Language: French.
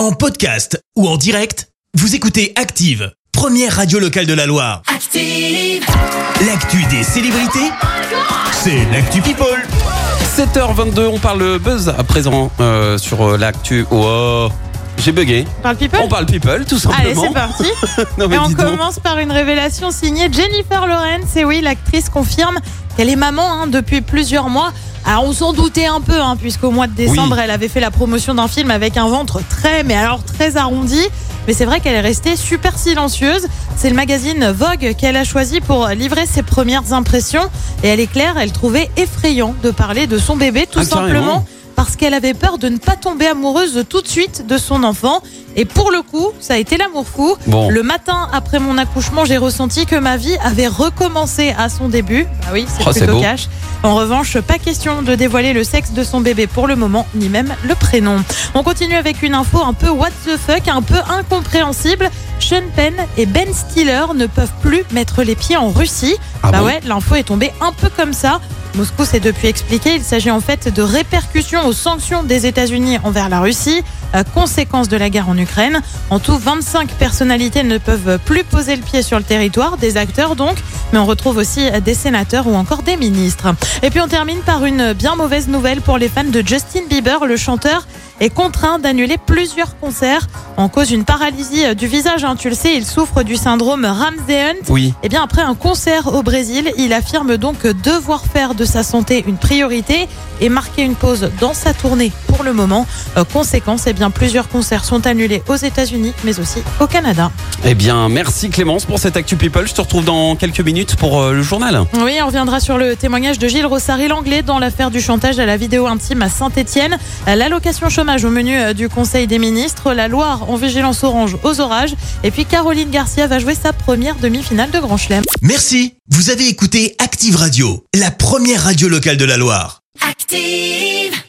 En podcast ou en direct, vous écoutez Active, première radio locale de la Loire. Active. L'actu des célébrités, c'est l'actu People. 7h22, on parle buzz à présent euh, sur euh, l'actu. Oh, j'ai bugué. On parle people On parle people, tout Allez, simplement. c'est parti. non, mais Et on donc. commence par une révélation signée Jennifer Lawrence. Et oui, l'actrice confirme qu'elle est maman hein, depuis plusieurs mois. Alors on s'en doutait un peu, hein, puisqu'au mois de décembre, Oui. elle avait fait la promotion d'un film avec un ventre très, mais alors très arrondi. Mais c'est vrai qu'elle est restée super silencieuse. C'est le magazine Vogue qu'elle a choisi pour livrer ses premières impressions. Et elle est claire, elle trouvait effrayant de parler de son bébé, tout Ah, carrément. Parce qu'elle avait peur de ne pas tomber amoureuse tout de suite de son enfant. Et pour le coup, ça a été l'amour fou. Bon. Le matin après mon accouchement, j'ai ressenti que ma vie avait recommencé à son début. Bah oui, c'est Oh, plutôt cash. En revanche, pas question de dévoiler le sexe de son bébé pour le moment, ni même le prénom. On continue avec une info un peu what the fuck, un peu incompréhensible. Sean Penn et Ben Stiller ne peuvent plus mettre les pieds en Russie. Ah bah bon ouais, l'info est tombée un peu comme ça. Moscou s'est depuis expliqué. Il s'agit en fait de répercussions aux sanctions des États-Unis envers la Russie, à conséquence de la guerre en Ukraine. En tout, 25 personnalités ne peuvent plus poser le pied sur le territoire, des acteurs donc, mais on retrouve aussi des sénateurs ou encore des ministres. Et puis on termine par une bien mauvaise nouvelle pour les fans de Justin Bieber, le chanteur est contraint d'annuler plusieurs concerts en cause d'une paralysie du visage. hein. Tu le sais, il souffre du syndrome Ramsey-Hunt. Oui. Eh bien, après un concert au Brésil, il affirme donc devoir faire de sa santé une priorité et marquer une pause dans sa tournée pour le moment. Euh, conséquence, eh bien, plusieurs concerts sont annulés aux États-Unis, mais aussi au Canada. Eh bien, merci Clémence pour cette actu people. Je te retrouve dans quelques minutes pour euh, le journal. Oui, on reviendra sur le témoignage de Gilles Rossary-Langlais dans l'affaire du chantage à la vidéo intime à Saint-Etienne. L'allocation chômage au menu euh, du Conseil des ministres, la Loire en vigilance orange aux orages. Et puis Caroline Garcia va jouer sa première demi-finale de Grand Chelem. Merci, vous avez écouté Active Radio, la première radio locale de la Loire. Active.